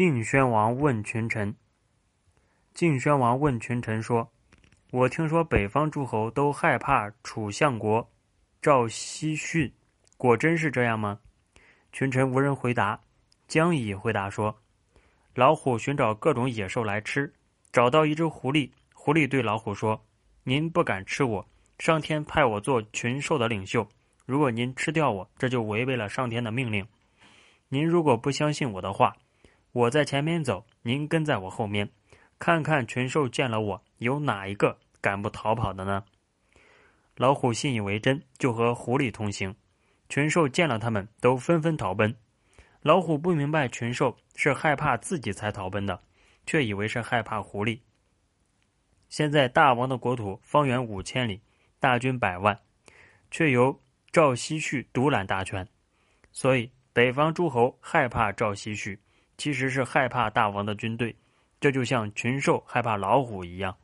晋宣王问群臣。晋宣王问群臣说：“我听说北方诸侯都害怕楚相国赵奚逊，果真是这样吗？”群臣无人回答。姜乙回答说：“老虎寻找各种野兽来吃，找到一只狐狸。狐狸对老虎说：‘您不敢吃我，上天派我做群兽的领袖。如果您吃掉我，这就违背了上天的命令。您如果不相信我的话。’”我在前面走，您跟在我后面，看看群兽见了我，有哪一个敢不逃跑的呢？老虎信以为真，就和狐狸同行。群兽见了他们，都纷纷逃奔。老虎不明白群兽是害怕自己才逃奔的，却以为是害怕狐狸。现在大王的国土方圆五千里，大军百万，却由赵西旭独揽大权，所以北方诸侯害怕赵西旭。其实是害怕大王的军队，这就像群兽害怕老虎一样。